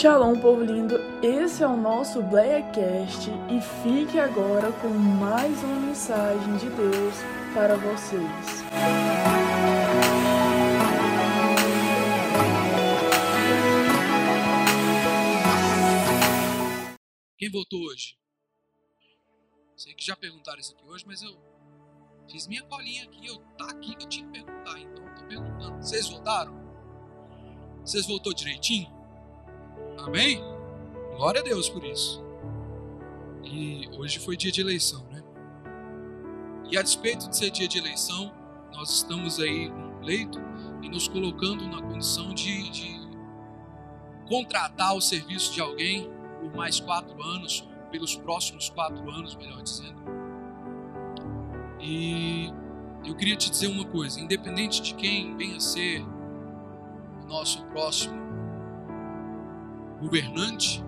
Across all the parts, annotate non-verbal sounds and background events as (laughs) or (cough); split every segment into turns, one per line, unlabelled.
Shalom, povo lindo! Esse é o nosso Blackcast e fique agora com mais uma mensagem de Deus para vocês.
Quem voltou hoje? Sei que já perguntaram isso aqui hoje, mas eu fiz minha colinha aqui, eu tá aqui eu tinha que perguntar, então eu tô perguntando. Vocês voltaram? Vocês voltou direitinho? Amém? Glória a Deus por isso. E hoje foi dia de eleição, né? E a despeito de ser dia de eleição, nós estamos aí no pleito e nos colocando na condição de, de contratar o serviço de alguém por mais quatro anos, pelos próximos quatro anos, melhor dizendo. E eu queria te dizer uma coisa: independente de quem venha ser o nosso próximo governante,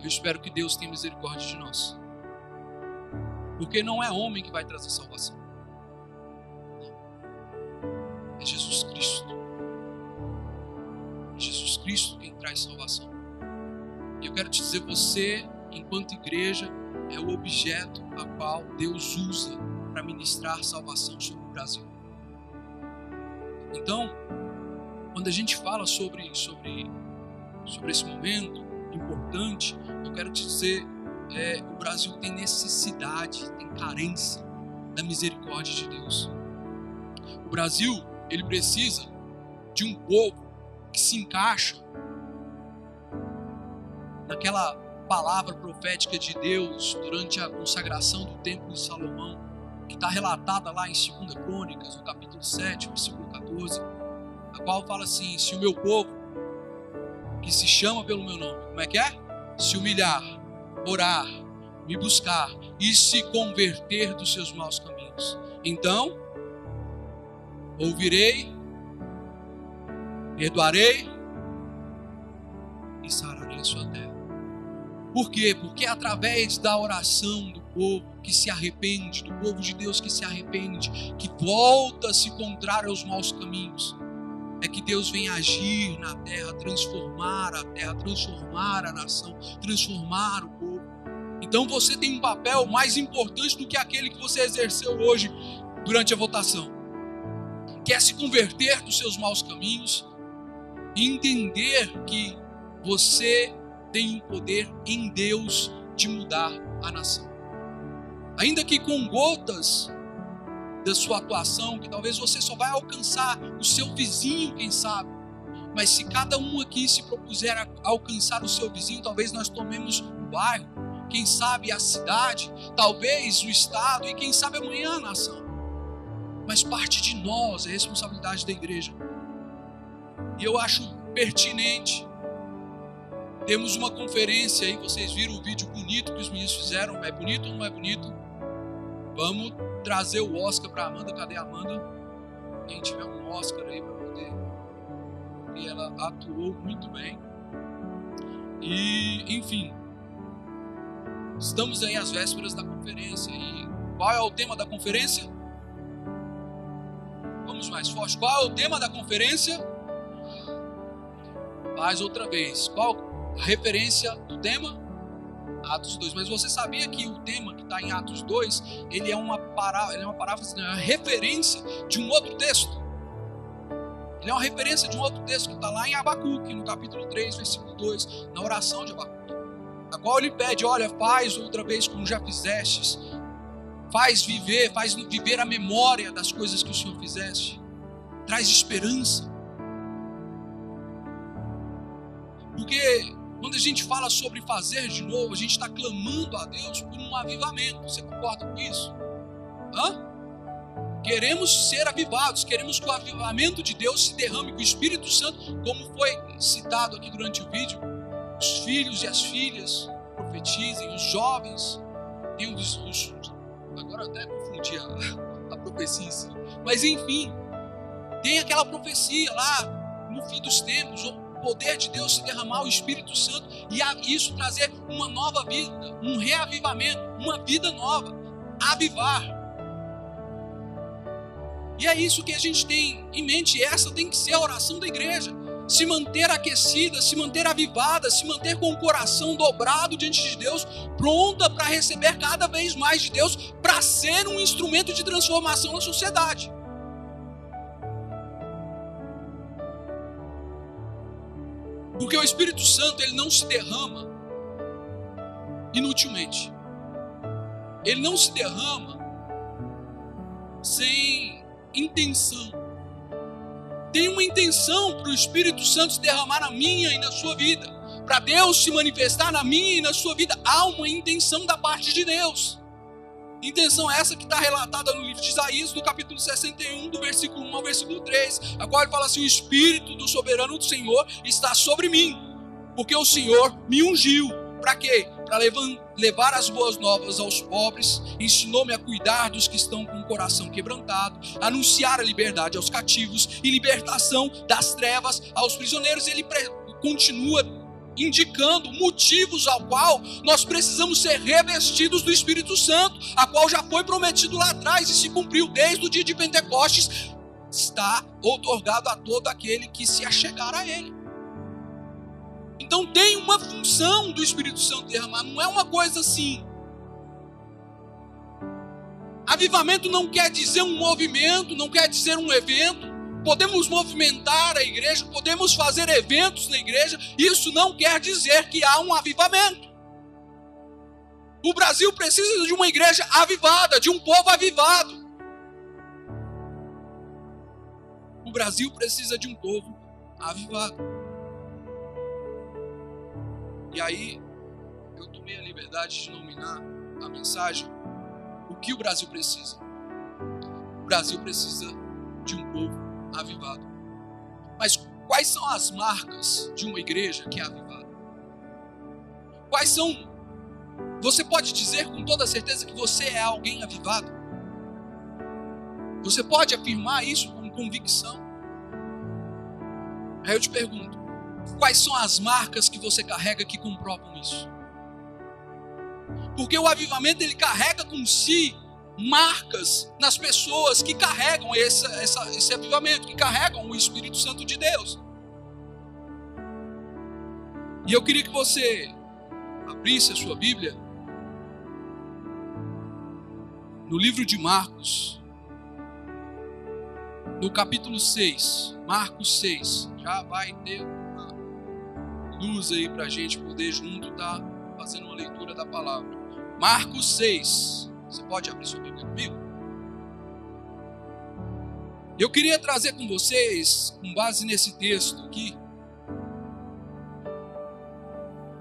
eu espero que Deus tenha misericórdia de nós. Porque não é homem que vai trazer salvação. É Jesus Cristo. É Jesus Cristo quem traz salvação. E eu quero te dizer, você, enquanto igreja, é o objeto a qual Deus usa para ministrar salvação sobre o Brasil. Então, quando a gente fala sobre, sobre sobre esse momento importante, eu quero te dizer: é, o Brasil tem necessidade, tem carência da misericórdia de Deus. O Brasil, ele precisa de um povo que se encaixa naquela palavra profética de Deus durante a consagração do Templo de Salomão, que está relatada lá em 2 Crônicas, no capítulo 7, versículo 14, a qual fala assim: Se o meu povo que se chama pelo meu nome, como é que é? Se humilhar, orar, me buscar e se converter dos seus maus caminhos. Então, ouvirei, perdoarei e sararei a sua terra. Por quê? Porque é através da oração do povo que se arrepende, do povo de Deus que se arrepende, que volta a se encontrar aos maus caminhos, é que Deus vem agir na terra, transformar a terra, transformar a nação, transformar o povo. Então você tem um papel mais importante do que aquele que você exerceu hoje durante a votação. Quer se converter dos seus maus caminhos e entender que você tem o poder em Deus de mudar a nação. Ainda que com gotas da sua atuação, que talvez você só vai alcançar o seu vizinho, quem sabe. Mas se cada um aqui se propuser a alcançar o seu vizinho, talvez nós tomemos o bairro, quem sabe a cidade, talvez o estado e quem sabe amanhã a nação. Mas parte de nós é responsabilidade da igreja. E eu acho pertinente. Temos uma conferência aí, vocês viram o vídeo bonito que os meninos fizeram. É bonito ou não é bonito? Vamos trazer o Oscar para Amanda. Cadê a Amanda? Quem tiver um Oscar aí para poder. E ela atuou muito bem. E, enfim, estamos aí às vésperas da conferência. E qual é o tema da conferência? Vamos mais forte. Qual é o tema da conferência? Faz outra vez. Qual a referência do tema? Atos 2. Mas você sabia que o tema que está em Atos 2, ele é uma parábola, ele é uma parábola, é uma referência de um outro texto. Ele é uma referência de um outro texto que está lá em Abacuque, no capítulo 3, versículo 2, na oração de Abacuque. A qual ele pede: olha, faz outra vez como já fizestes. Faz viver, faz viver a memória das coisas que o Senhor fizeste. Traz esperança. Porque quando a gente fala sobre fazer de novo, a gente está clamando a Deus por um avivamento. Você concorda com isso? Hã? Queremos ser avivados, queremos que o avivamento de Deus se derrame, que o Espírito Santo, como foi citado aqui durante o vídeo, os filhos e as filhas profetizem, os jovens, tem os, os agora eu até confundi a, (laughs) a profecia em si, mas enfim, tem aquela profecia lá no fim dos tempos, poder de Deus se derramar, o Espírito Santo, e isso trazer uma nova vida, um reavivamento, uma vida nova, avivar. E é isso que a gente tem em mente, essa tem que ser a oração da igreja. se manter aquecida, se manter avivada, se manter com o coração dobrado diante de Deus, pronta para receber cada vez mais de Deus, para ser um instrumento de transformação na sociedade. Porque o Espírito Santo ele não se derrama inutilmente. Ele não se derrama sem intenção. Tem uma intenção para o Espírito Santo se derramar na minha e na sua vida. Para Deus se manifestar na minha e na sua vida, há uma intenção da parte de Deus. Intenção essa que está relatada no livro de Isaías, no capítulo 61, do versículo 1 ao versículo 3, a qual ele fala assim: O Espírito do soberano do Senhor está sobre mim, porque o Senhor me ungiu. Para quê? Para levar as boas novas aos pobres, ensinou-me a cuidar dos que estão com o coração quebrantado, anunciar a liberdade aos cativos e libertação das trevas aos prisioneiros. Ele continua indicando motivos ao qual nós precisamos ser revestidos do Espírito Santo, a qual já foi prometido lá atrás e se cumpriu desde o dia de Pentecostes, está otorgado a todo aquele que se achegar a ele. Então tem uma função do Espírito Santo derramar, não é uma coisa assim. Avivamento não quer dizer um movimento, não quer dizer um evento podemos movimentar a igreja, podemos fazer eventos na igreja, isso não quer dizer que há um avivamento. O Brasil precisa de uma igreja avivada, de um povo avivado. O Brasil precisa de um povo avivado. E aí, eu tomei a liberdade de nominar a mensagem: O que o Brasil precisa? O Brasil precisa de um povo avivado. Mas quais são as marcas de uma igreja que é avivada? Quais são? Você pode dizer com toda certeza que você é alguém avivado? Você pode afirmar isso com convicção? Aí eu te pergunto: quais são as marcas que você carrega que comprovam isso? Porque o avivamento ele carrega com si marcas nas pessoas que carregam esse, essa, esse avivamento, que carregam o Espírito Santo de Deus. E eu queria que você abrisse a sua Bíblia no livro de Marcos, no capítulo 6, Marcos 6. Já vai ter uma luz aí para a gente poder junto estar tá fazendo uma leitura da palavra. Marcos 6. Você pode abrir sua Bíblia comigo? Eu queria trazer com vocês, com base nesse texto aqui,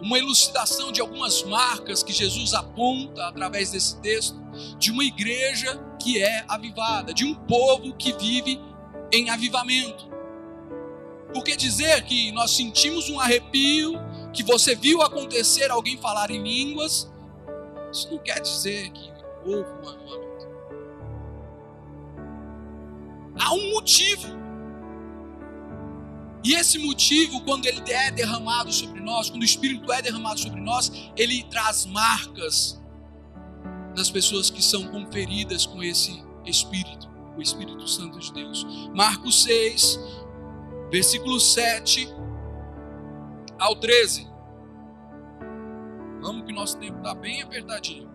uma elucidação de algumas marcas que Jesus aponta através desse texto, de uma igreja que é avivada, de um povo que vive em avivamento. Porque dizer que nós sentimos um arrepio, que você viu acontecer alguém falar em línguas, isso não quer dizer que houve um avivamento. Há um motivo. E esse motivo, quando ele é derramado sobre nós, quando o Espírito é derramado sobre nós, ele traz marcas das pessoas que são conferidas com esse Espírito, o Espírito Santo de Deus. Marcos 6, versículo 7 ao 13. Vamos que nosso tempo está bem apertadinho.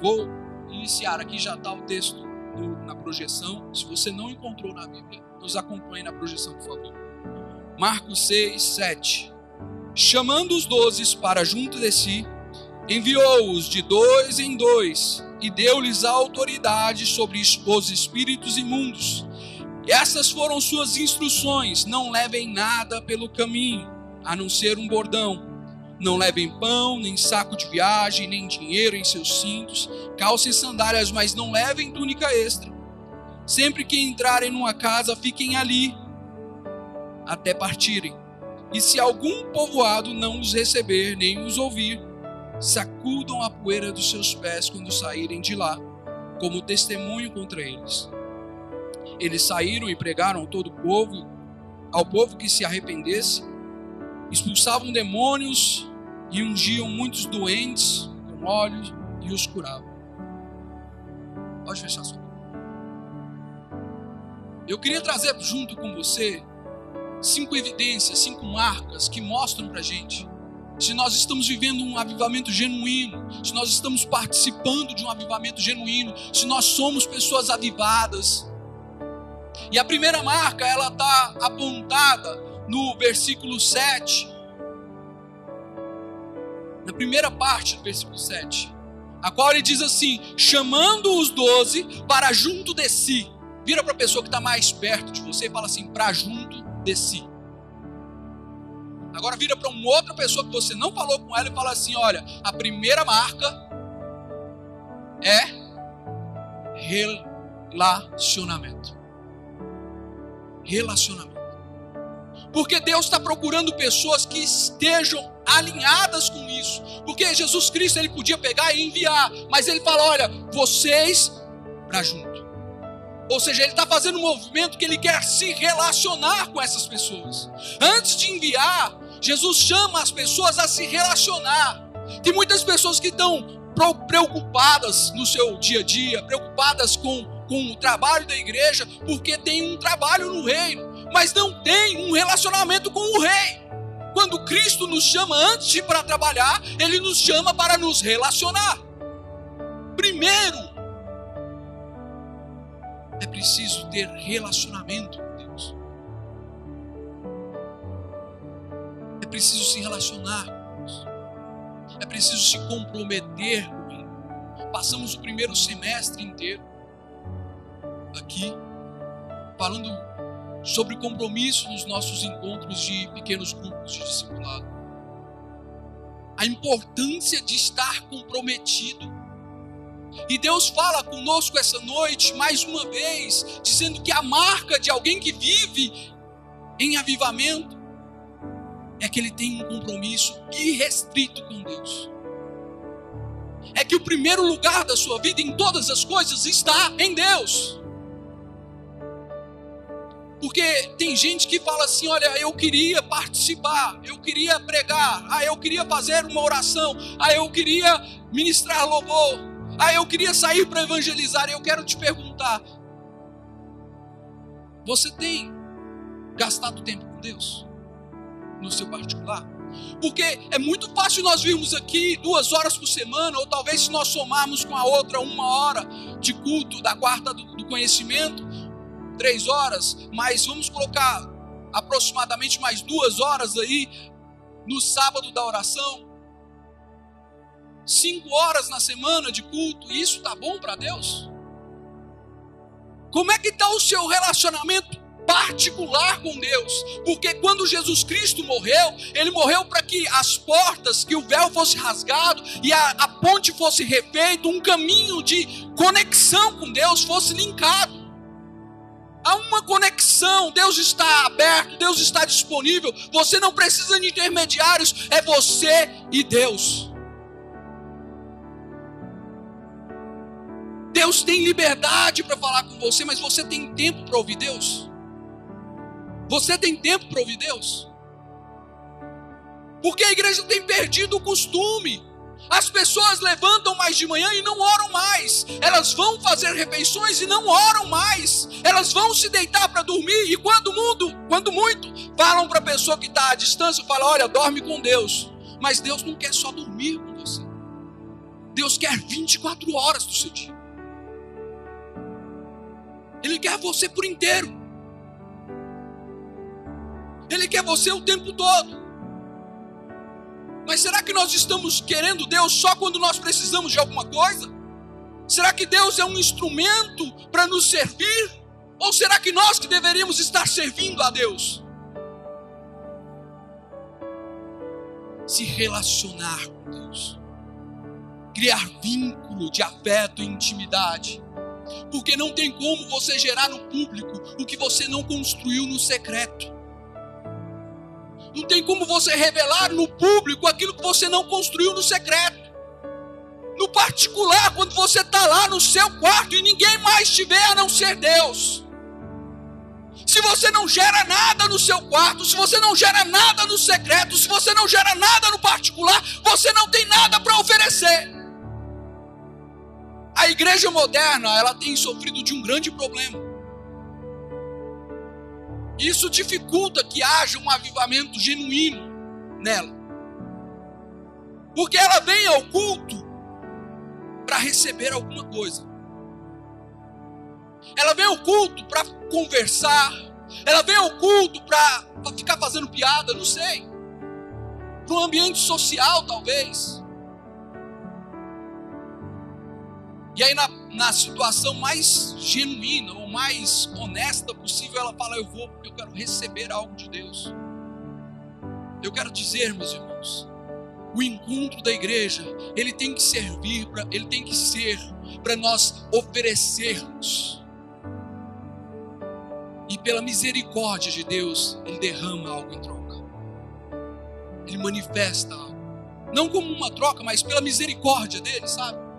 Vou iniciar aqui, já está o texto no, na projeção. Se você não encontrou na Bíblia, nos acompanhe na projeção, por favor. Marcos 6, 7. Chamando os doze para junto de si, enviou-os de dois em dois e deu-lhes autoridade sobre os espíritos imundos. Essas foram suas instruções: não levem nada pelo caminho, a não ser um bordão não levem pão, nem saco de viagem, nem dinheiro em seus cintos, calçem sandálias, mas não levem túnica extra. Sempre que entrarem numa casa, fiquem ali até partirem. E se algum povoado não os receber, nem os ouvir, sacudam a poeira dos seus pés quando saírem de lá, como testemunho contra eles. Eles saíram e pregaram todo o povo, ao povo que se arrependesse, expulsavam demônios e ungiam muitos doentes com óleo e os curavam. Pode fechar sua boca. Eu queria trazer junto com você cinco evidências, cinco marcas que mostram para gente se nós estamos vivendo um avivamento genuíno, se nós estamos participando de um avivamento genuíno, se nós somos pessoas avivadas. E a primeira marca, ela está apontada no versículo 7, na primeira parte do versículo 7, a qual ele diz assim: chamando os doze para junto de si. Vira para a pessoa que está mais perto de você e fala assim: para junto de si. Agora vira para uma outra pessoa que você não falou com ela e fala assim: olha, a primeira marca é relacionamento. Relacionamento. Porque Deus está procurando pessoas que estejam alinhadas com isso. Porque Jesus Cristo ele podia pegar e enviar, mas ele fala: olha, vocês para junto. Ou seja, ele está fazendo um movimento que ele quer se relacionar com essas pessoas. Antes de enviar, Jesus chama as pessoas a se relacionar. Tem muitas pessoas que estão preocupadas no seu dia a dia, preocupadas com, com o trabalho da igreja, porque tem um trabalho no reino, mas não tem um relacionamento com o rei. Quando Cristo nos chama antes para trabalhar, Ele nos chama para nos relacionar. Primeiro, é preciso ter relacionamento com Deus. É preciso se relacionar com Deus. É preciso se comprometer com Ele. Passamos o primeiro semestre inteiro aqui falando sobre compromisso nos nossos encontros de pequenos grupos de discipulado. A importância de estar comprometido. E Deus fala conosco essa noite, mais uma vez, dizendo que a marca de alguém que vive em avivamento é que ele tem um compromisso irrestrito com Deus. É que o primeiro lugar da sua vida em todas as coisas está em Deus. Porque tem gente que fala assim: olha, eu queria participar, eu queria pregar, ah, eu queria fazer uma oração, ah, eu queria ministrar louvor, ah, eu queria sair para evangelizar. Eu quero te perguntar: você tem gastado tempo com Deus? No seu particular? Porque é muito fácil nós virmos aqui duas horas por semana, ou talvez se nós somarmos com a outra uma hora de culto da quarta do, do conhecimento, três horas, mas vamos colocar aproximadamente mais duas horas aí no sábado da oração. Cinco horas na semana de culto, isso tá bom para Deus? Como é que está o seu relacionamento particular com Deus? Porque quando Jesus Cristo morreu, ele morreu para que as portas, que o véu fosse rasgado e a, a ponte fosse refeita, um caminho de conexão com Deus fosse linkado. Há uma conexão, Deus está aberto, Deus está disponível. Você não precisa de intermediários, é você e Deus. Deus tem liberdade para falar com você, mas você tem tempo para ouvir Deus? Você tem tempo para ouvir Deus? Porque a igreja tem perdido o costume as pessoas levantam mais de manhã e não oram mais. Elas vão fazer refeições e não oram mais. Elas vão se deitar para dormir e quando mundo, quando muito, falam para a pessoa que está à distância, fala: "Olha, dorme com Deus". Mas Deus não quer só dormir com você. Deus quer 24 horas do seu dia. Ele quer você por inteiro. Ele quer você o tempo todo. Mas será que nós estamos querendo Deus só quando nós precisamos de alguma coisa? Será que Deus é um instrumento para nos servir? Ou será que nós que deveríamos estar servindo a Deus? Se relacionar com Deus, criar vínculo de afeto e intimidade, porque não tem como você gerar no público o que você não construiu no secreto. Não tem como você revelar no público aquilo que você não construiu no secreto. No particular, quando você está lá no seu quarto e ninguém mais te vê a não ser Deus. Se você não gera nada no seu quarto, se você não gera nada no secreto, se você não gera nada no particular, você não tem nada para oferecer. A igreja moderna, ela tem sofrido de um grande problema Isso dificulta que haja um avivamento genuíno nela. Porque ela vem ao culto para receber alguma coisa. Ela vem ao culto para conversar. Ela vem ao culto para ficar fazendo piada, não sei. Para um ambiente social, talvez. E aí, na, na situação mais genuína ou mais honesta possível, ela fala: Eu vou porque eu quero receber algo de Deus. Eu quero dizer, meus irmãos, o encontro da igreja, ele tem que servir para, ele tem que ser para nós oferecermos. E pela misericórdia de Deus, ele derrama algo em troca. Ele manifesta algo. Não como uma troca, mas pela misericórdia dele, sabe?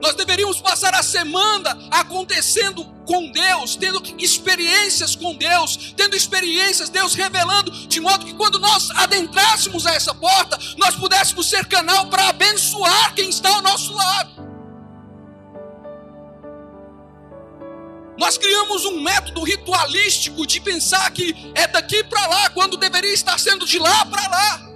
Nós deveríamos passar a semana acontecendo com Deus, tendo experiências com Deus, tendo experiências, Deus revelando, de modo que quando nós adentrássemos a essa porta, nós pudéssemos ser canal para abençoar quem está ao nosso lado. Nós criamos um método ritualístico de pensar que é daqui para lá, quando deveria estar sendo de lá para lá.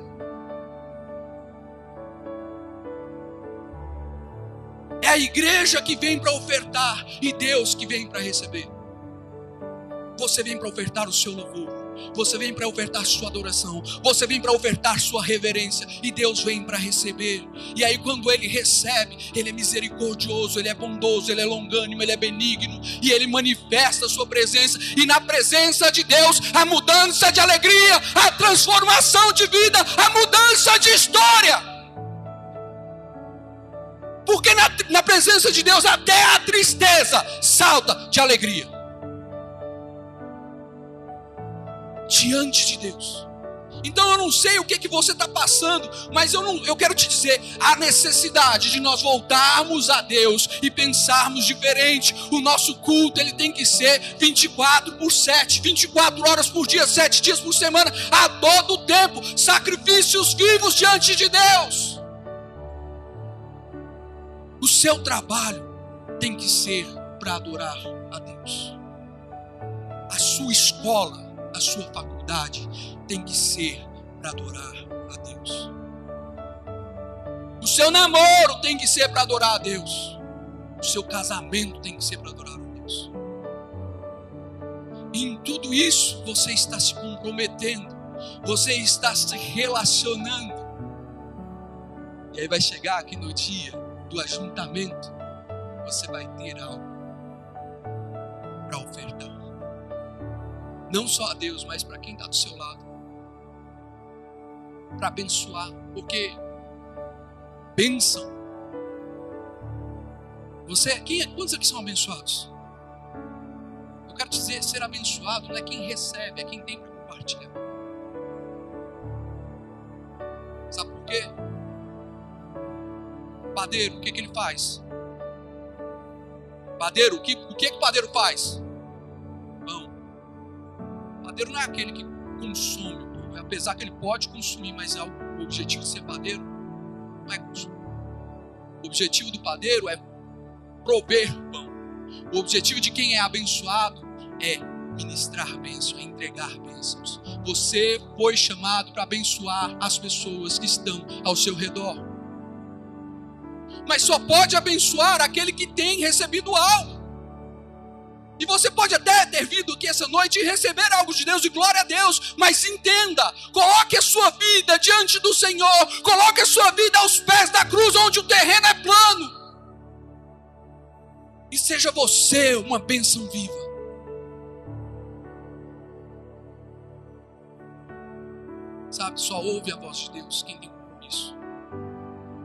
É a igreja que vem para ofertar e Deus que vem para receber. Você vem para ofertar o seu louvor. Você vem para ofertar sua adoração, você vem para ofertar sua reverência, e Deus vem para receber. E aí, quando Ele recebe, Ele é misericordioso, Ele é bondoso, Ele é longânimo, Ele é benigno, e Ele manifesta a sua presença. E na presença de Deus, a mudança de alegria, a transformação de vida, a mudança de história. Porque na, na presença de Deus até a tristeza salta de alegria. Diante de Deus. Então eu não sei o que, que você está passando, mas eu, não, eu quero te dizer a necessidade de nós voltarmos a Deus e pensarmos diferente. O nosso culto ele tem que ser 24 por 7, 24 horas por dia, 7 dias por semana, a todo tempo, sacrifícios vivos diante de Deus. O seu trabalho tem que ser para adorar a Deus. A sua escola, a sua faculdade tem que ser para adorar a Deus. O seu namoro tem que ser para adorar a Deus. O seu casamento tem que ser para adorar a Deus. Em tudo isso você está se comprometendo, você está se relacionando. E aí vai chegar aqui no dia do ajuntamento, você vai ter algo para ofertar. Não só a Deus, mas para quem está do seu lado. Para abençoar. Porque bênção. Você, quem, é, quantos aqui são abençoados? Eu quero dizer, ser abençoado não é quem recebe, é quem tem para compartilhar. Sabe por quê? Padeiro, o que, que ele faz? Padeiro, o que, o que, que padeiro faz? Pão. Padeiro não é aquele que consome o pão, apesar que ele pode consumir, mas é o objetivo de ser padeiro não é consumir. O objetivo do padeiro é prover pão. O objetivo de quem é abençoado é ministrar bênçãos, é entregar bênçãos. Você foi chamado para abençoar as pessoas que estão ao seu redor mas só pode abençoar aquele que tem recebido algo. E você pode até ter vindo aqui essa noite e receber algo de Deus, e glória a Deus, mas entenda, coloque a sua vida diante do Senhor, coloque a sua vida aos pés da cruz, onde o terreno é plano. E seja você uma bênção viva. Sabe, só ouve a voz de Deus quem tem.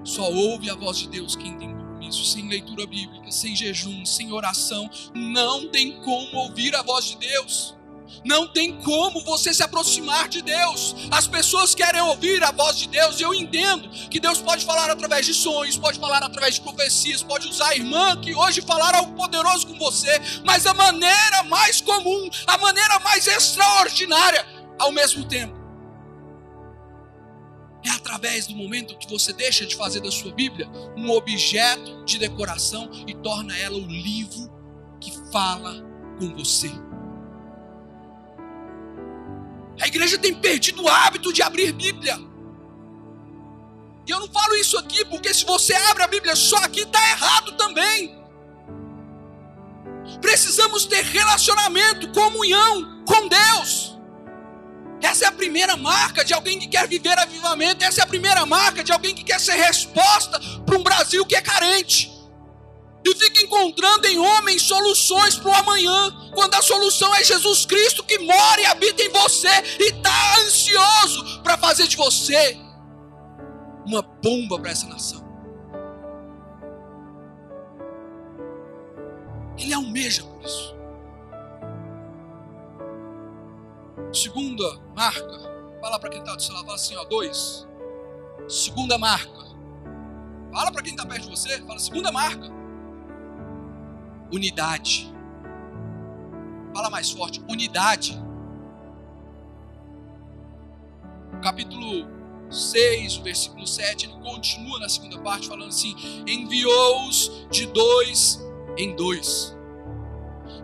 Só ouve a voz de Deus quem tem compromisso, sem leitura bíblica, sem jejum, sem oração. Não tem como ouvir a voz de Deus. Não tem como você se aproximar de Deus. As pessoas querem ouvir a voz de Deus, e eu entendo que Deus pode falar através de sonhos, pode falar através de profecias, pode usar a irmã que hoje falar algo poderoso com você, mas a maneira mais comum, a maneira mais extraordinária, ao mesmo tempo, é através do momento que você deixa de fazer da sua Bíblia um objeto de decoração e torna ela o livro que fala com você. A igreja tem perdido o hábito de abrir Bíblia. E eu não falo isso aqui porque se você abre a Bíblia só aqui, está errado também. Precisamos ter relacionamento, comunhão com Deus. Essa é a primeira marca de alguém que quer viver avivamento. Essa é a primeira marca de alguém que quer ser resposta para um Brasil que é carente. E fica encontrando em homens soluções para o amanhã, quando a solução é Jesus Cristo que mora e habita em você e está ansioso para fazer de você uma bomba para essa nação. Ele almeja por isso. Segunda marca, fala para quem está do seu lado, fala assim, ó, dois. Segunda marca. Fala para quem está perto de você, fala segunda marca. Unidade. Fala mais forte, unidade. Capítulo 6, versículo 7, ele continua na segunda parte falando assim: enviou-os de dois em dois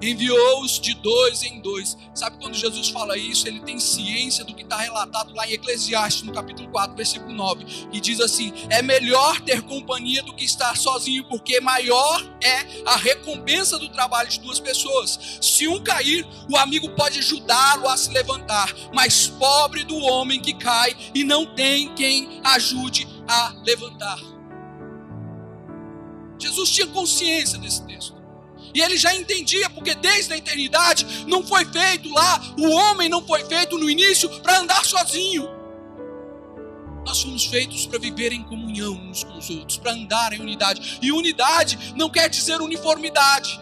enviou-os de dois em dois. Sabe quando Jesus fala isso, ele tem ciência do que está relatado lá em Eclesiastes, no capítulo 4, versículo 9, e diz assim: é melhor ter companhia do que estar sozinho, porque maior é a recompensa do trabalho de duas pessoas. Se um cair, o amigo pode ajudá-lo a se levantar, mas pobre do homem que cai e não tem quem ajude a levantar. Jesus tinha consciência desse texto. E ele já entendia, porque desde a eternidade não foi feito lá, o homem não foi feito no início para andar sozinho. Nós fomos feitos para viver em comunhão uns com os outros, para andar em unidade. E unidade não quer dizer uniformidade.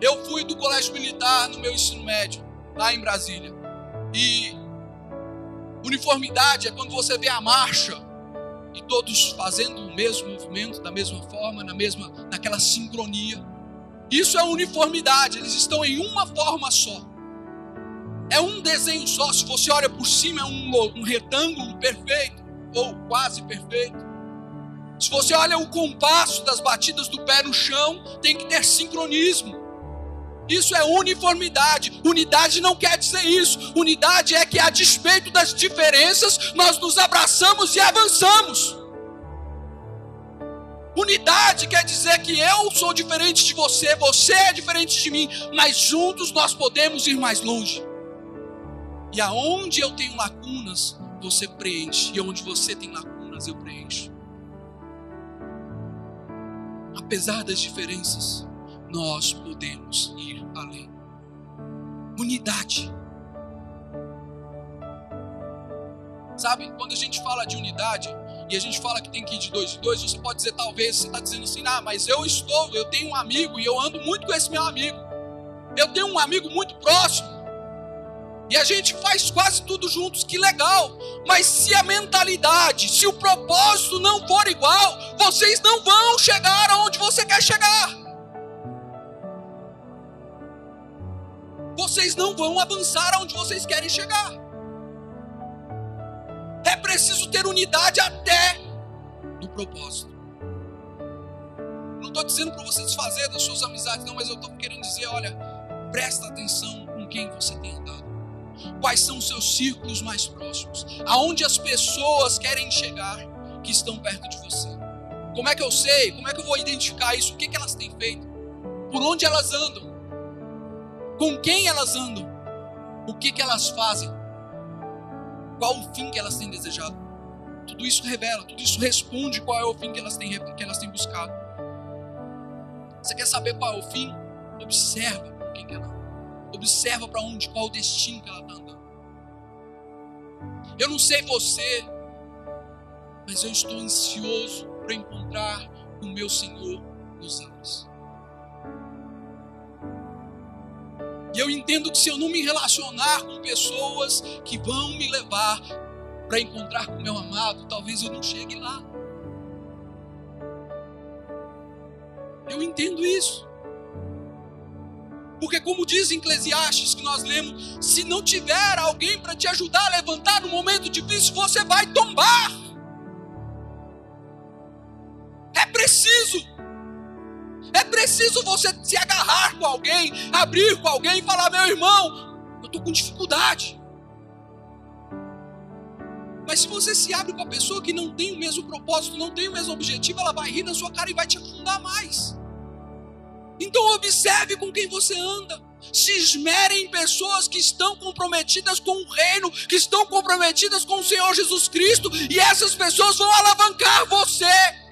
Eu fui do colégio militar no meu ensino médio, lá em Brasília. E uniformidade é quando você vê a marcha e todos fazendo o mesmo movimento, da mesma forma, na mesma, naquela sincronia. Isso é uniformidade, eles estão em uma forma só. É um desenho só. Se você olha por cima, é um, um retângulo perfeito, ou quase perfeito. Se você olha o compasso das batidas do pé no chão, tem que ter sincronismo. Isso é uniformidade. Unidade não quer dizer isso. Unidade é que, a despeito das diferenças, nós nos abraçamos e avançamos. Unidade quer dizer que eu sou diferente de você, você é diferente de mim, mas juntos nós podemos ir mais longe. E aonde eu tenho lacunas, você preenche, e onde você tem lacunas, eu preencho. Apesar das diferenças, nós podemos ir além. Unidade. Sabe, quando a gente fala de unidade, e a gente fala que tem que ir de dois em dois, você pode dizer, talvez, você está dizendo assim, ah, mas eu estou, eu tenho um amigo e eu ando muito com esse meu amigo. Eu tenho um amigo muito próximo. E a gente faz quase tudo juntos, que legal. Mas se a mentalidade, se o propósito não for igual, vocês não vão chegar aonde você quer chegar. Vocês não vão avançar aonde vocês querem chegar preciso ter unidade até no propósito. Não estou dizendo para você desfazer das suas amizades, não, mas eu estou querendo dizer: olha, presta atenção com quem você tem andado. Quais são os seus círculos mais próximos? Aonde as pessoas querem chegar que estão perto de você? Como é que eu sei? Como é que eu vou identificar isso? O que, que elas têm feito? Por onde elas andam? Com quem elas andam? O que, que elas fazem? Qual o fim que elas têm desejado. Tudo isso revela, tudo isso responde qual é o fim que elas têm, que elas têm buscado. Você quer saber qual é o fim? Observa com quem que ela. Observa para onde, qual o destino que ela está andando. Eu não sei você, mas eu estou ansioso para encontrar o meu Senhor nos ares. E eu entendo que se eu não me relacionar com pessoas que vão me levar para encontrar com meu amado, talvez eu não chegue lá. Eu entendo isso. Porque, como diz em Eclesiastes que nós lemos, se não tiver alguém para te ajudar a levantar no momento difícil, você vai tombar. É preciso É preciso você se agarrar com alguém, abrir com alguém e falar: meu irmão, eu estou com dificuldade. Mas se você se abre com a pessoa que não tem o mesmo propósito, não tem o mesmo objetivo, ela vai rir na sua cara e vai te afundar mais. Então observe com quem você anda. Se esmere em pessoas que estão comprometidas com o reino, que estão comprometidas com o Senhor Jesus Cristo, e essas pessoas vão alavancar você.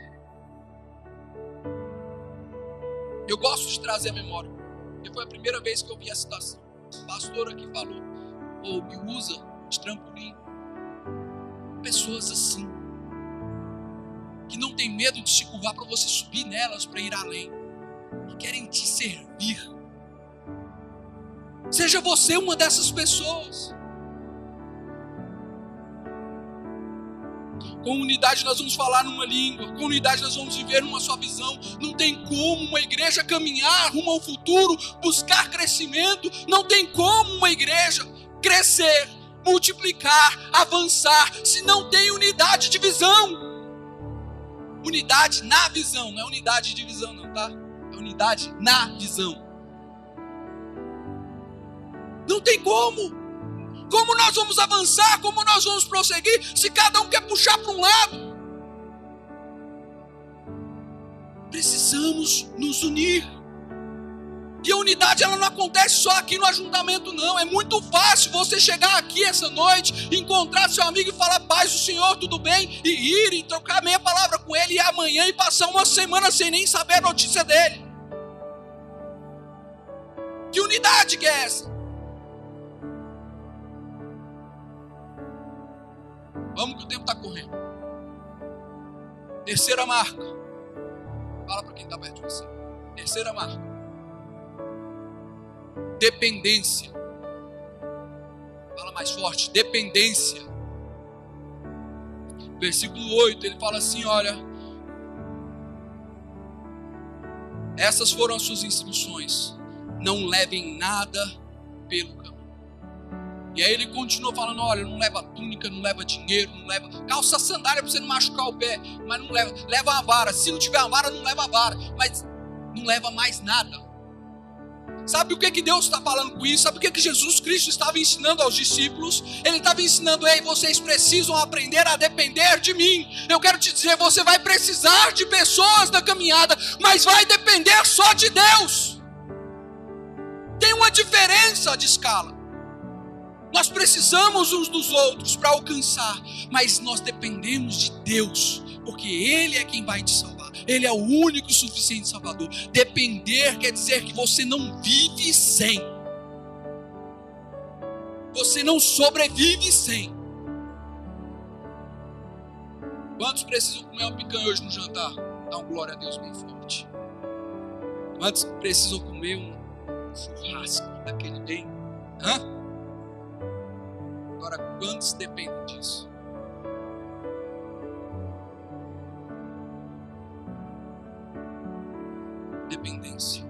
Eu gosto de trazer a memória, porque foi a primeira vez que eu vi a citação. O pastor aqui falou, ou me usa de trampolim pessoas assim, que não tem medo de se curvar para você subir nelas para ir além, que querem te servir. Seja você uma dessas pessoas. Com unidade nós vamos falar numa língua, com unidade nós vamos viver numa sua visão. Não tem como uma igreja caminhar rumo ao futuro, buscar crescimento. Não tem como uma igreja crescer multiplicar, avançar, se não tem unidade de visão. Unidade na visão, não é unidade de visão, não, tá? É unidade na visão. Não tem como. Como nós vamos avançar, como nós vamos prosseguir, se cada um quer puxar para um lado? Precisamos nos unir. E a unidade ela não acontece só aqui no ajuntamento, não. É muito fácil você chegar aqui essa noite, encontrar seu amigo e falar paz do Senhor, tudo bem, e ir e trocar meia palavra com ele e amanhã e passar uma semana sem nem saber a notícia dele. Que unidade que é essa? O tempo está correndo. Terceira marca. Fala para quem está perto de você. Terceira marca dependência. Fala mais forte, dependência. Versículo 8, ele fala assim: Olha, essas foram as suas instruções. Não levem nada pelo caminho. E aí ele continua falando: olha, não leva túnica, não leva dinheiro, não leva. Calça sandália para você não machucar o pé, mas não leva. Leva a vara. Se não tiver a vara, não leva a vara. Mas não leva mais nada. Sabe o que, que Deus está falando com isso? Sabe o que, que Jesus Cristo estava ensinando aos discípulos? Ele estava ensinando, ei, vocês precisam aprender a depender de mim. Eu quero te dizer, você vai precisar de pessoas na caminhada, mas vai depender só de Deus. Tem uma diferença de escala. Nós precisamos uns dos outros para alcançar, mas nós dependemos de Deus, porque Ele é quem vai te salvar. Ele é o único e suficiente Salvador. Depender quer dizer que você não vive sem. Você não sobrevive sem. Quantos precisam comer uma picanha hoje no jantar? Dá um glória a Deus bem forte. Quantos precisam comer um churrasco daquele bem? Hã? Agora, quantos dependem disso? dependência.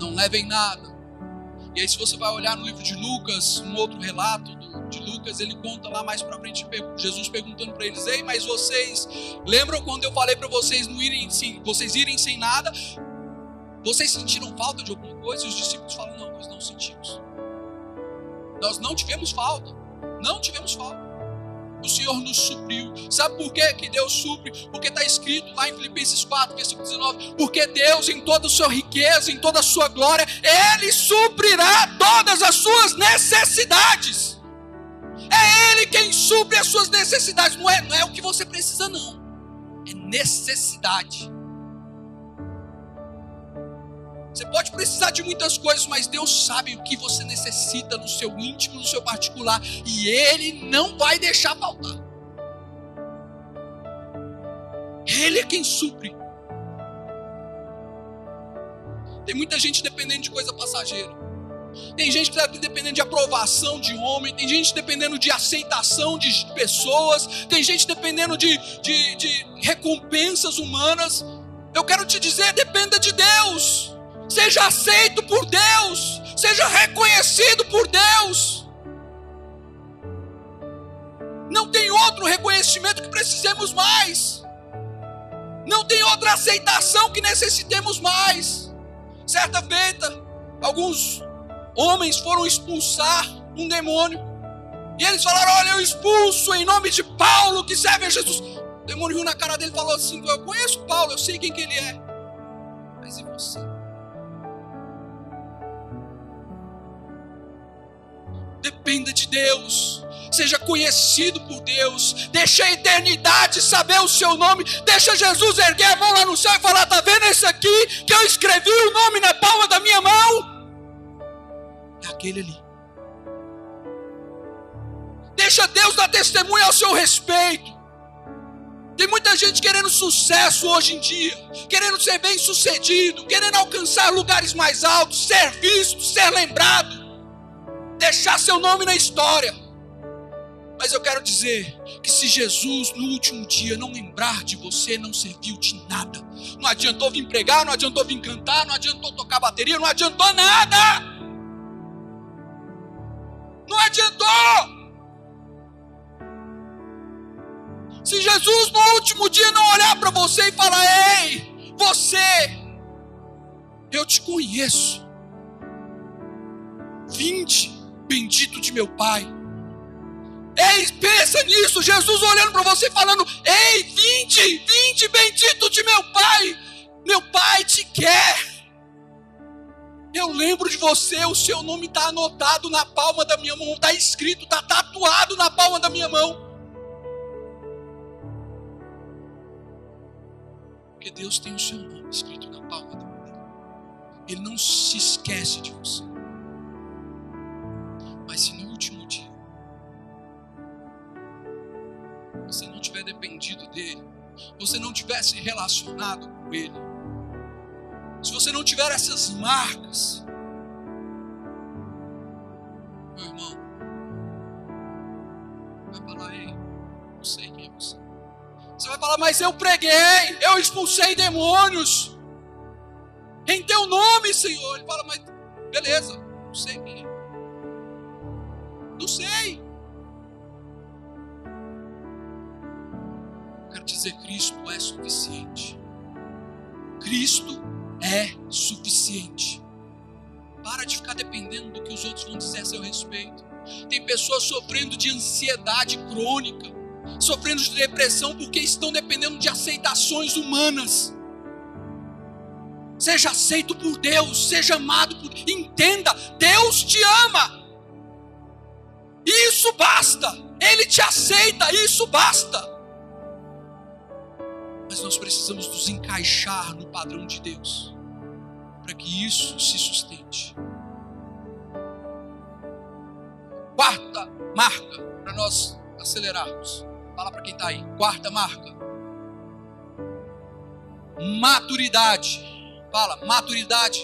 Não levem nada. E aí, se você vai olhar no livro de Lucas, um outro relato de Lucas, ele conta lá mais para frente, Jesus perguntando para eles: Ei, mas vocês lembram quando eu falei para vocês não irem, sim, vocês irem sem nada? Vocês sentiram falta de alguma coisa? E os discípulos falam: Não, nós não sentimos. Nós não tivemos falta. Não tivemos falta o Senhor nos supriu. Sabe por quê que Deus supre? Porque está escrito lá em Filipenses 4, versículo 19: Porque Deus, em toda a sua riqueza, em toda a sua glória, Ele suprirá todas as suas necessidades. É Ele quem supre as suas necessidades, não é, não é o que você precisa, não, é necessidade. Você pode precisar de muitas coisas, mas Deus sabe o que você necessita no seu íntimo, no seu particular, e Ele não vai deixar faltar. Ele é quem supre. Tem muita gente dependendo de coisa passageira. Tem gente que está dependendo de aprovação de homem, tem gente dependendo de aceitação de pessoas, tem gente dependendo de, de, de recompensas humanas. Eu quero te dizer, dependa de Deus seja aceito por Deus, seja reconhecido por Deus. Não tem outro reconhecimento que precisemos mais. Não tem outra aceitação que necessitemos mais. Certa feita, alguns homens foram expulsar um demônio. E eles falaram: Olha, eu expulso em nome de Paulo que serve a Jesus. O demônio viu na cara dele e falou assim: Eu conheço Paulo, eu sei quem que ele é. Mas e você? Dependa de Deus seja conhecido por Deus, deixe a eternidade saber o seu nome, deixa Jesus erguer a mão lá no céu e falar: está vendo esse aqui que eu escrevi o nome na palma da minha mão? É aquele ali. Deixa Deus dar testemunha ao seu respeito. Tem muita gente querendo sucesso hoje em dia, querendo ser bem sucedido, querendo alcançar lugares mais altos, ser visto, ser lembrado, deixar seu nome na história. Mas eu quero dizer que se Jesus no último dia não lembrar de você, não serviu de nada. Não adiantou vir pregar, não adiantou vir cantar, não adiantou tocar bateria, não adiantou nada. Não adiantou. Se Jesus no último dia não olhar para você e falar: Ei, você, eu te conheço. Vinde, bendito de meu Pai Ei, pensa nisso. Jesus olhando para você falando: Ei, vinde, vinde, bendito de meu Pai. Meu Pai te quer. Eu lembro de você, o seu nome está anotado na palma da minha mão, está escrito, está tatuado na palma da minha mão. Porque Deus tem o seu nome escrito na palma da mão. Ele não se esquece de você. Você não tiver se relacionado com ele, se você não tiver essas marcas, meu irmão, vai falar, ei, não sei quem é você. Você vai falar, mas eu preguei, eu expulsei demônios, em teu nome, Senhor. Ele fala, mas beleza, não sei quem é. Não sei. Dizer, Cristo é suficiente. Cristo é suficiente. Para de ficar dependendo do que os outros vão dizer a seu respeito. Tem pessoas sofrendo de ansiedade crônica, sofrendo de depressão porque estão dependendo de aceitações humanas. Seja aceito por Deus, seja amado por Entenda, Deus te ama. Isso basta. Ele te aceita, isso basta. Nós precisamos nos encaixar no padrão de Deus, para que isso se sustente. Quarta marca para nós acelerarmos. Fala para quem está aí. Quarta marca. Maturidade. Fala, maturidade.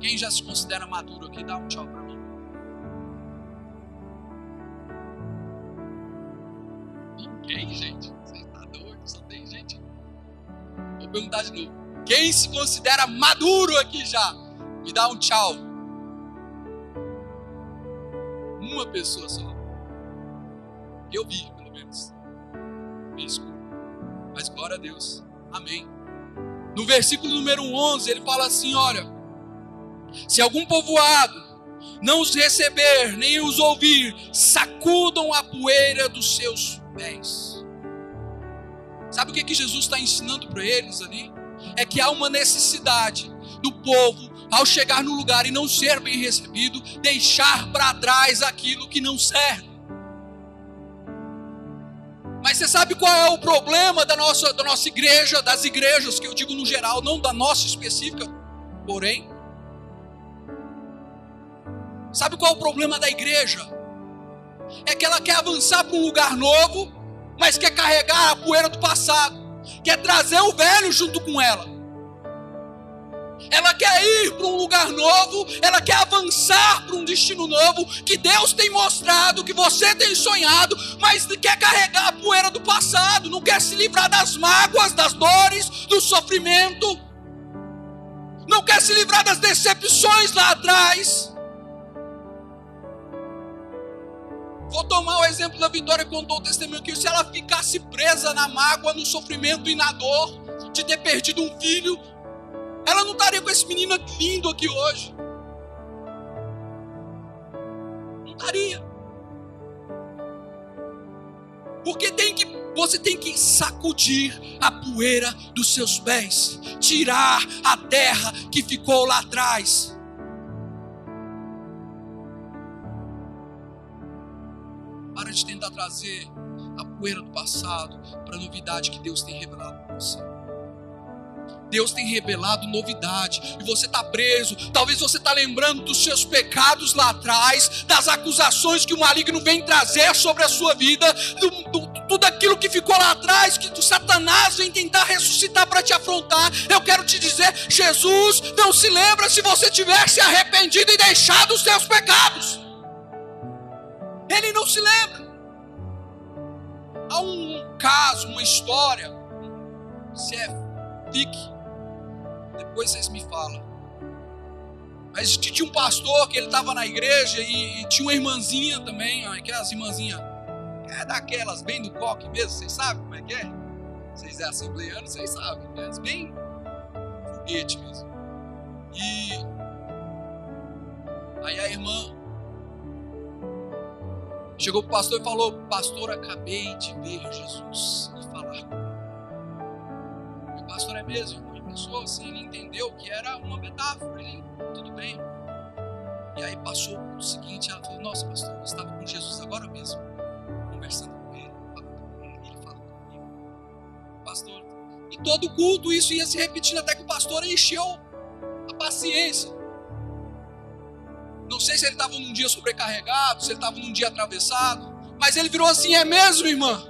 Quem já se considera maduro aqui, dá um tchau para mim. Ninguém, gente. Perguntar de novo. Quem se considera maduro aqui já? Me dá um tchau. Uma pessoa só. Eu vi, pelo menos. Mesmo. Mas glória a Deus. Amém. No versículo número 11, ele fala assim: Olha, se algum povoado não os receber, nem os ouvir, sacudam a poeira dos seus pés. Sabe o que, que Jesus está ensinando para eles ali? É que há uma necessidade do povo, ao chegar no lugar e não ser bem recebido, deixar para trás aquilo que não serve. Mas você sabe qual é o problema da nossa, da nossa igreja, das igrejas, que eu digo no geral, não da nossa específica, porém? Sabe qual é o problema da igreja? É que ela quer avançar para um lugar novo, mas quer carregar a poeira do passado, quer trazer o velho junto com ela. Ela quer ir para um lugar novo, ela quer avançar para um destino novo que Deus tem mostrado, que você tem sonhado, mas quer carregar a poeira do passado, não quer se livrar das mágoas, das dores, do sofrimento, não quer se livrar das decepções lá atrás. Vou tomar o exemplo da Vitória que contou o testemunho que se ela ficasse presa na mágoa, no sofrimento e na dor de ter perdido um filho, ela não estaria com esse menino lindo aqui hoje. Não estaria. Porque tem que, você tem que sacudir a poeira dos seus pés, tirar a terra que ficou lá atrás. De tentar trazer a poeira do passado para a novidade que Deus tem revelado para você. Deus tem revelado novidade e você está preso. Talvez você está lembrando dos seus pecados lá atrás, das acusações que o maligno vem trazer sobre a sua vida, do, do, tudo aquilo que ficou lá atrás, que o Satanás vem tentar ressuscitar para te afrontar. Eu quero te dizer: Jesus não se lembra se você tivesse arrependido e deixado os seus pecados. Ele não se lembra. Caso, uma história, se é fique depois vocês me falam. Mas tinha um pastor que ele estava na igreja e, e, tinha uma irmãzinha também, aquelas irmãzinhas, é daquelas, bem do coque mesmo, vocês sabem como é que é? Vocês é assembleanos, vocês sabem, né? bem foguete mesmo. E aí a irmã chegou para o pastor e falou: Pastor, acabei de ver Jesus e falar com ele. E o pastor é mesmo, pensou assim, ele entendeu que era uma metáfora, ele, tudo bem. E aí passou o seguinte, ela falou, nossa pastor, eu estava com Jesus agora mesmo, conversando com ele, falando com ele, ele falou comigo. Pastor, e todo culto isso ia se repetindo até que o pastor encheu a paciência. Não sei se ele estava num dia sobrecarregado, se ele estava num dia atravessado, mas ele virou assim: é mesmo, irmã?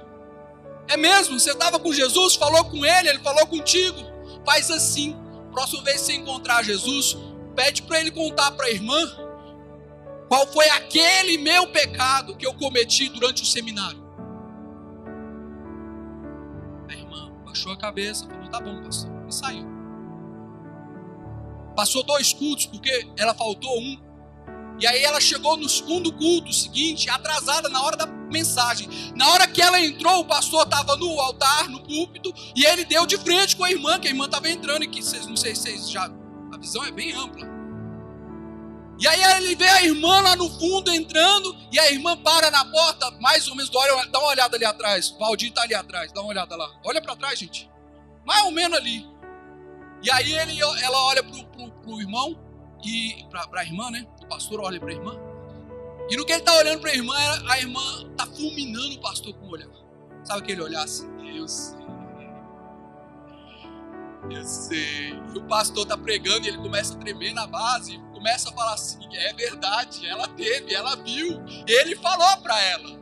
É mesmo? Você estava com Jesus, falou com ele, ele falou contigo. Faz assim. Próxima vez que você encontrar Jesus, pede para ele contar para a irmã qual foi aquele meu pecado que eu cometi durante o seminário. A irmã baixou a cabeça, falou: tá bom, pastor, e saiu. Passou dois cultos, porque ela faltou um. E aí ela chegou no segundo culto seguinte, atrasada na hora da mensagem. Na hora que ela entrou, o pastor estava no altar, no púlpito, e ele deu de frente com a irmã, que a irmã estava entrando, e que vocês, não sei se vocês já. A visão é bem ampla. E aí ele vê a irmã lá no fundo entrando, e a irmã para na porta, mais ou menos, olha, dá uma olhada ali atrás. O Valdir está ali atrás, dá uma olhada lá. Olha para trás, gente. Mais ou menos ali. E aí ele, ela olha pro, pro, pro irmão, e para a irmã, né? Pastor olha para a irmã. E no que ele está olhando para a irmã, a irmã está fulminando o pastor com o olhar. Sabe aquele olhar assim? Eu sei. Eu sei. E o pastor está pregando e ele começa a tremer na base. Começa a falar assim: é verdade, ela teve, ela viu. Ele falou para ela.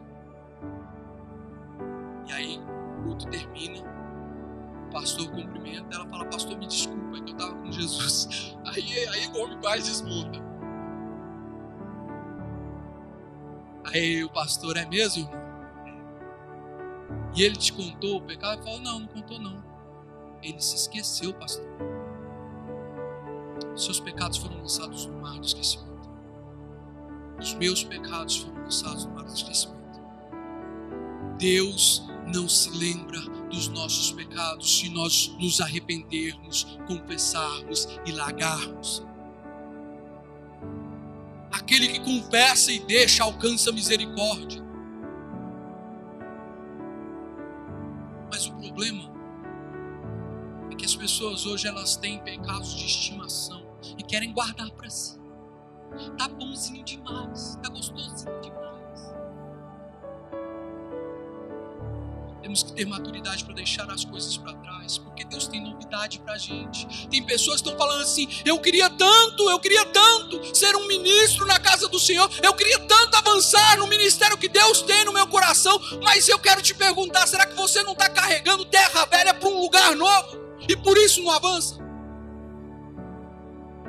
E aí, o culto termina. O pastor cumprimenta. Ela fala: Pastor, me desculpa, é que eu estava com Jesus. (laughs) Aí, aí o homem quase desmonta. Aí o pastor, é mesmo, irmão? E ele te contou o pecado? Ele falou, não, não contou não. Ele se esqueceu, pastor. Seus pecados foram lançados no mar do esquecimento. Os meus pecados foram lançados no mar do esquecimento. Deus não se lembra dos nossos pecados se nós nos arrependermos, confessarmos e largarmos. Aquele que confessa e deixa alcança misericórdia. Mas o problema é que as pessoas hoje elas têm pecados de estimação e querem guardar para si. Tá bonzinho demais, tá gostosinho demais. Temos que ter maturidade para deixar as coisas para trás, Deus tem novidade para gente. Tem pessoas que estão falando assim: eu queria tanto, eu queria tanto ser um ministro na casa do Senhor, eu queria tanto avançar no ministério que Deus tem no meu coração, mas eu quero te perguntar: será que você não está carregando terra velha para um lugar novo e por isso não avança?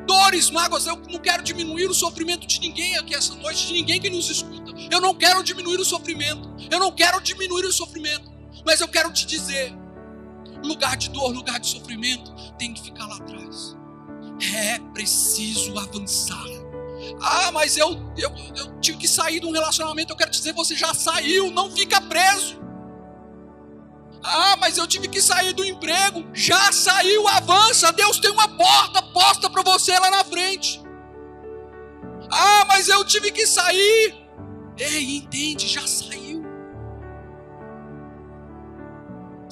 Dores, mágoas, eu não quero diminuir o sofrimento de ninguém aqui essa noite, de ninguém que nos escuta. Eu não quero diminuir o sofrimento. Eu não quero diminuir o sofrimento. Mas eu quero te dizer: lugar de dor, lugar de sofrimento, tem que ficar lá atrás. É preciso avançar. Ah, mas eu, eu, eu tive que sair de um relacionamento. Eu quero dizer, você já saiu, não fica preso. Ah, mas eu tive que sair do emprego. Já saiu, avança. Deus tem uma porta posta para você lá na frente. Ah, mas eu tive que sair. Ei, entende, já saiu.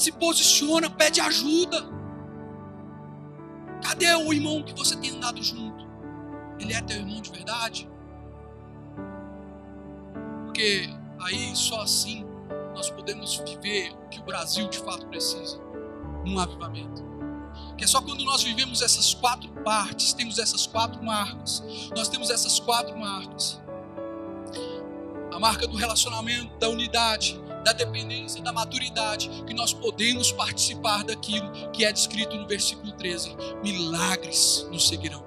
Se posiciona, pede ajuda. Cadê o irmão que você tem andado junto? Ele é teu irmão de verdade? Porque aí só assim nós podemos viver o que o Brasil de fato precisa um avivamento. Que é só quando nós vivemos essas quatro partes, temos essas quatro marcas, nós temos essas quatro marcas. A marca do relacionamento, da unidade, da dependência, da maturidade, que nós podemos participar daquilo que é descrito no versículo 13: milagres nos seguirão.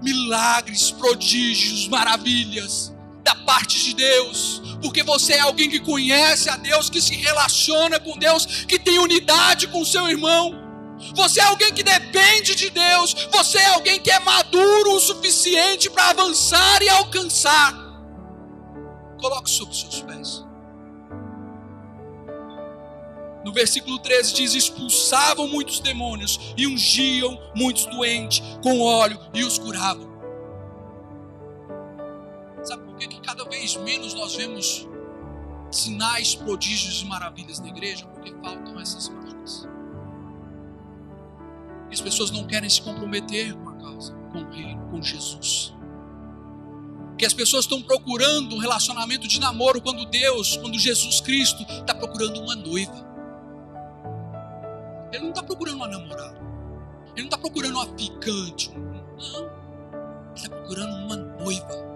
Milagres, prodígios, maravilhas da parte de Deus, porque você é alguém que conhece a Deus, que se relaciona com Deus, que tem unidade com seu irmão. Você é alguém que depende de Deus, você é alguém que é maduro o suficiente para avançar e alcançar. Coloque os seus pés. No versículo 13 diz: expulsavam muitos demônios e ungiam muitos doentes com óleo e os curavam. Sabe por que, que cada vez menos nós vemos sinais, prodígios e maravilhas na igreja? Porque faltam essas marcas. E as pessoas não querem se comprometer com a causa, com o reino, com Jesus que as pessoas estão procurando um relacionamento de namoro quando Deus, quando Jesus Cristo está procurando uma noiva. Ele não está procurando uma namorada. Ele não está procurando uma ficante. Não. Ele está procurando uma noiva.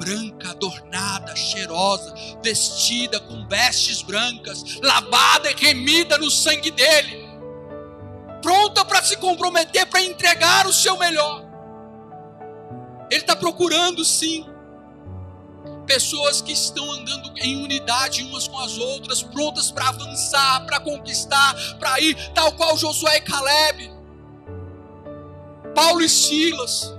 Branca, adornada, cheirosa, vestida com vestes brancas, lavada e remida no sangue dele. Pronta para se comprometer, para entregar o seu melhor. Ele está procurando sim pessoas que estão andando em unidade umas com as outras, prontas para avançar, para conquistar, para ir, tal qual Josué e Caleb, Paulo e Silas.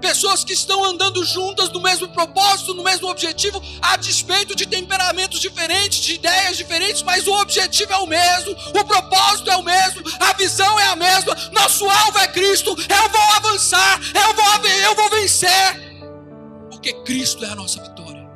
Pessoas que estão andando juntas no mesmo propósito, no mesmo objetivo, a despeito de temperamentos diferentes, de ideias diferentes, mas o objetivo é o mesmo, o propósito é o mesmo, a visão é a mesma, nosso alvo é Cristo. Eu vou avançar, eu vou, eu vou vencer porque Cristo é a nossa vitória.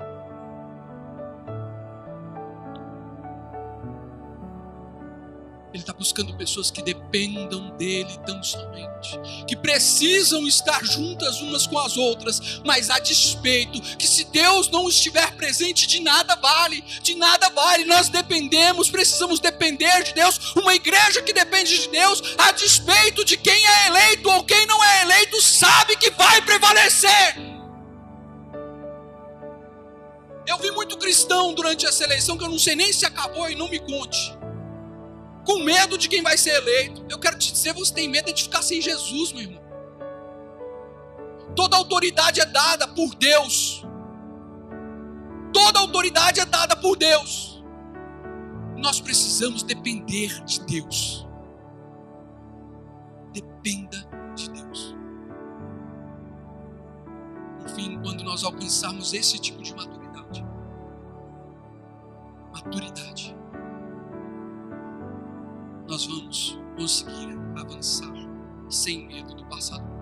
Ele está buscando pessoas que dependam dele tão somente, que precisam estar juntas umas com as outras, mas a despeito que se Deus não estiver presente, de nada vale, de nada vale. Nós dependemos, precisamos depender de Deus. Uma igreja que depende de Deus, a despeito de quem é eleito ou quem não é eleito, sabe que vai prevalecer. Cristão durante essa eleição que eu não sei nem se acabou e não me conte. Com medo de quem vai ser eleito. Eu quero te dizer, você tem medo de ficar sem Jesus, meu irmão. Toda autoridade é dada por Deus. Toda autoridade é dada por Deus. Nós precisamos depender de Deus. Dependa de Deus. Por fim, quando nós alcançarmos esse tipo de maturidade, maturidade, nós vamos conseguir avançar sem medo do passado.